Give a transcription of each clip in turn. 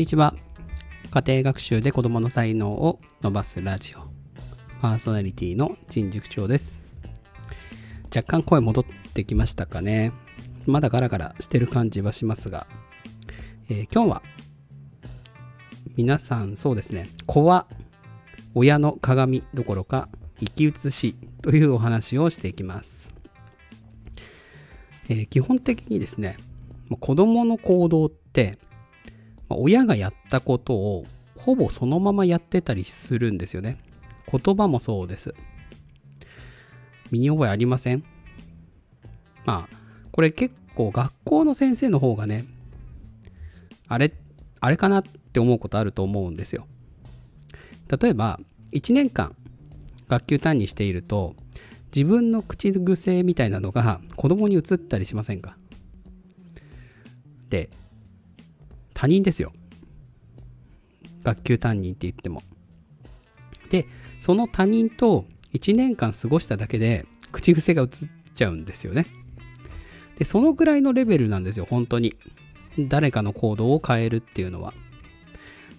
にちは。家庭学習で子供の才能を伸ばすラジオ。パーソナリティの陳塾長です。若干声戻ってきましたかね。まだガラガラしてる感じはしますが、えー今日は皆さんそうですね、子は親の鏡どころか生き写しというお話をしていきます。えー基本的にですね、ま子供の行動って、まあ親がやったことをほぼそのままやってたりするんですよね。言葉もそうです。身に覚えありません？まあ、これ結構学校の先生の方がね、あれ、あれかなって思うことあると思うんですよ。例えば、1年間学級担任していると、自分の口癖みたいなのが子供に移ったりしませんか？で、他人ですよ。学級担任って言っても。で、その他人と1年間過ごしただけで口癖が移っちゃうんですよね。で、そのぐらいのレベルなんですよ、本当に。誰かの行動を変えるっていうのは。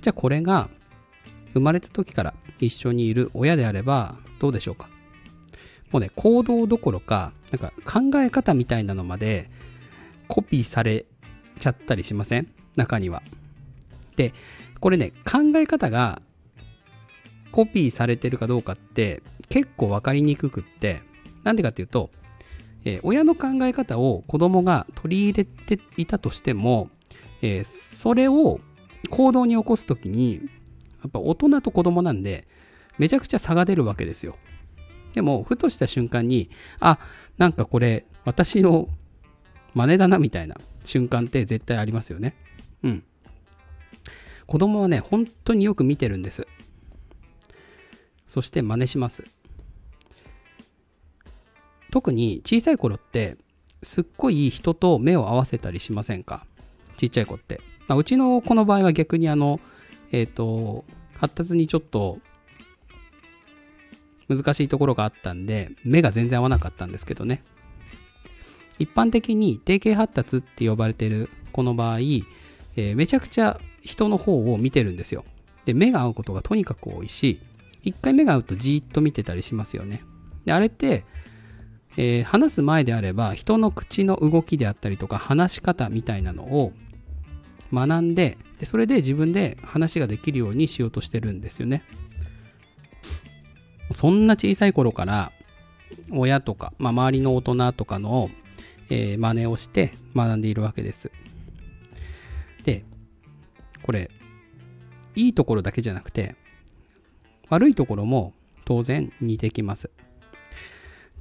じゃあこれが生まれた時から一緒にいる親であればどうでしょうかもうね、行動どころか、なんか考え方みたいなのまでコピーされちゃったりしません？中には。で、これね、考え方がコピーされてるかどうかって結構分かりにくくって、なんでかっていうと、えー親の考え方を子供が取り入れていたとしても、えーそれを行動に起こすときに、やっぱ大人と子供なんで、めちゃくちゃ差が出るわけですよ。でも、ふとした瞬間に、あ、なんかこれ、私の真似だなみたいな瞬間って絶対ありますよね。うん。子供はね、本当によく見てるんです。そして真似します。特に小さい頃って、すっごい人と目を合わせたりしませんか？ちっちゃい子って。まあ、うちの子の場合は逆にあの、えっ、と、発達にちょっと難しいところがあったんで、目が全然合わなかったんですけどね。一般的に定型発達って呼ばれてる子の場合、えーめちゃくちゃ人の方を見てるんですよ。で、目が合うことがとにかく多いし、一回目が合うとじーっと見てたりしますよね。で、あれって、えー話す前であれば人の口の動きであったりとか話し方みたいなのを学んででそれで自分で話ができるようにしようとしてるんですよねそんな小さい頃から親とか、まあ、周りの大人とかの、えー真似をして学んでいるわけですでこれいいところだけじゃなくて悪いところも当然似てきます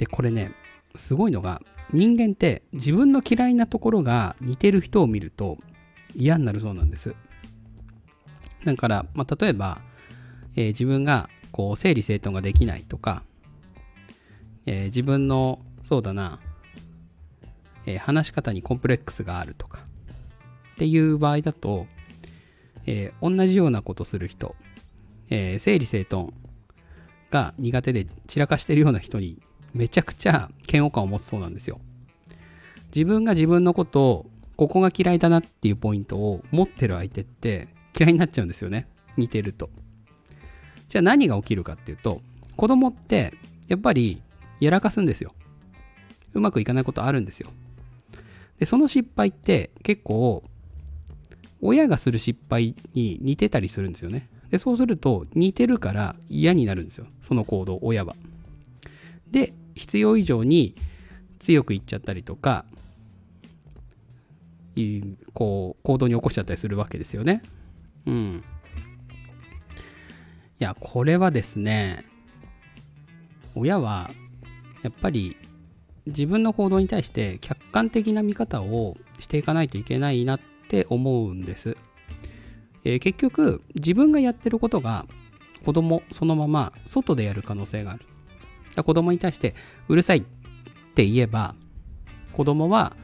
で、これね、すごいのが、人間って自分の嫌いなところが似てる人を見ると嫌になるそうなんです。だから、まあ、例えば、えー自分がこう整理整頓ができないとか、えー自分の、そうだな、えー話し方にコンプレックスがあるとか、っていう場合だと、えー同じようなことする人、えー整理整頓が苦手で散らかしてるような人にめちゃくちゃ嫌悪感を持つそうなんですよ。自分が自分のことをここが嫌いだなっていうポイントを持ってる相手って嫌いになっちゃうんですよね。似てると。じゃあ何が起きるかっていうと子供ってやっぱりやらかすんですよ。うまくいかないことあるんですよ。で、その失敗って結構親がする失敗に似てたりするんですよね。で、そうすると似てるから嫌になるんですよ。その行動、親は。で、必要以上に強く言っちゃったりとか、こう、行動に起こしちゃったりするわけですよね。うん。いや、これはですね、親は、やっぱり自分の行動に対して客観的な見方をしていかないといけないなって思うんです。えー結局、自分がやってることが子供そのまま外でやる可能性がある。子供に対してうるさいって言えば、子供は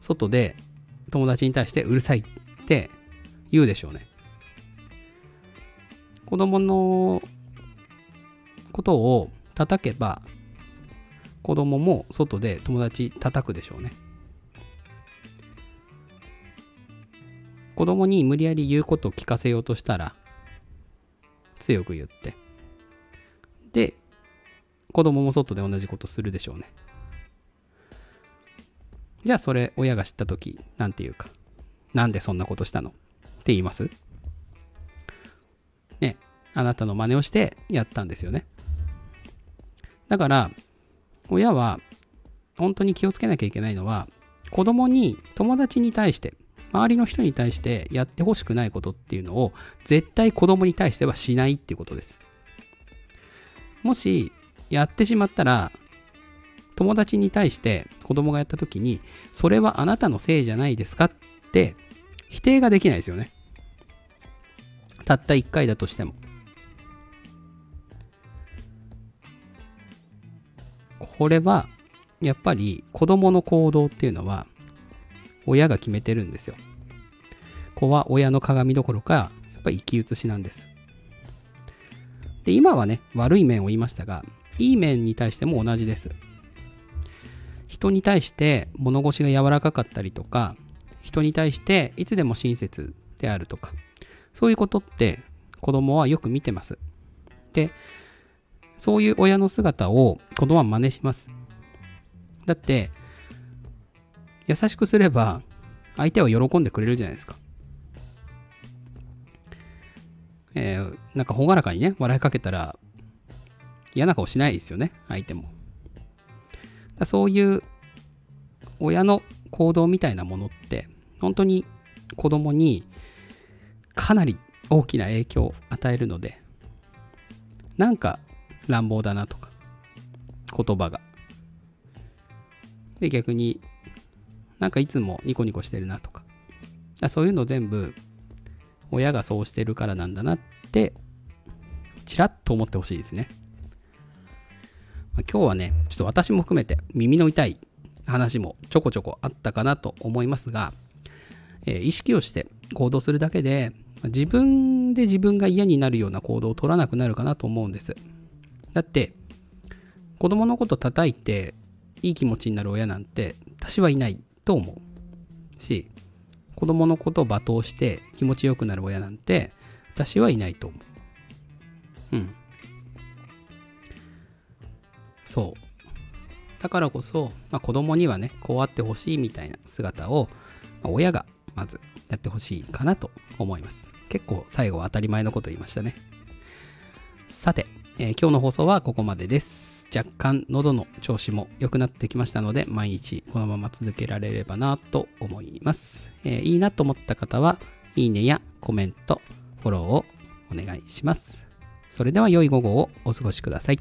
外で友達に対してうるさいって言うでしょうね。子供のことを叩けば、子供も外で友達叩くでしょうね。子供に無理やり言うことを聞かせようとしたら、強く言って。で、子供も外で同じことするでしょうね。じゃあそれ親が知った時なんて言うか。なんでそんなことしたの？って言います？ね、あなたの真似をしてやったんですよね。だから、親は本当に気をつけなきゃいけないのは、子供に、友達に対して、周りの人に対してやってほしくないことっていうのを絶対子供に対してはしないっていうことです。もしやってしまったら友達に対して子供がやった時にそれはあなたのせいじゃないですかって否定ができないですよね。たった一回だとしても。これはやっぱり子供の行動っていうのは親が決めてるんですよ。子は親の鏡どころかやっぱり生き写しなんです。で、今はね、悪い面を言いましたが、いい面に対しても同じです。人に対して物腰が柔らかかったりとか、人に対していつでも親切であるとか、そういうことって子供はよく見てます。で、そういう親の姿を子供は真似します。だって、優しくすれば相手は喜んでくれるじゃないですか。えー、なんか朗らかにね、笑いかけたら嫌な顔しないですよね、相手も。だそういう親の行動みたいなものって、本当に子供にかなり大きな影響を与えるので、なんか乱暴だなとか、言葉が。で、逆になんかいつもニコニコしてるなとか。そういうの全部、親がそうしてるからなんだなって、ちらっと思ってほしいですね。ま、今日はね、ちょっと私も含めて耳の痛い話もちょこちょこあったかなと思いますが、えー、意識をして行動するだけで、自分で自分が嫌になるような行動を取らなくなるかなと思うんです。だって、子供のこと叩いていい気持ちになる親なんて私はいないと思うし子供のことを罵倒して気持ちよくなる親なんて私はいないと思う。うん。そう。だからこそ、まあ、子供にはねこうあってほしいみたいな姿を、まあ、親がまずやってほしいかなと思います。結構最後は当たり前のこと言いましたね。さて、えー、今日の放送はここまでです若干喉の調子も良くなってきましたので、毎日このまま続けられればなと思います。えー、いいなと思った方は、いいねやコメント、フォローをお願いします。それでは良い午後をお過ごしください。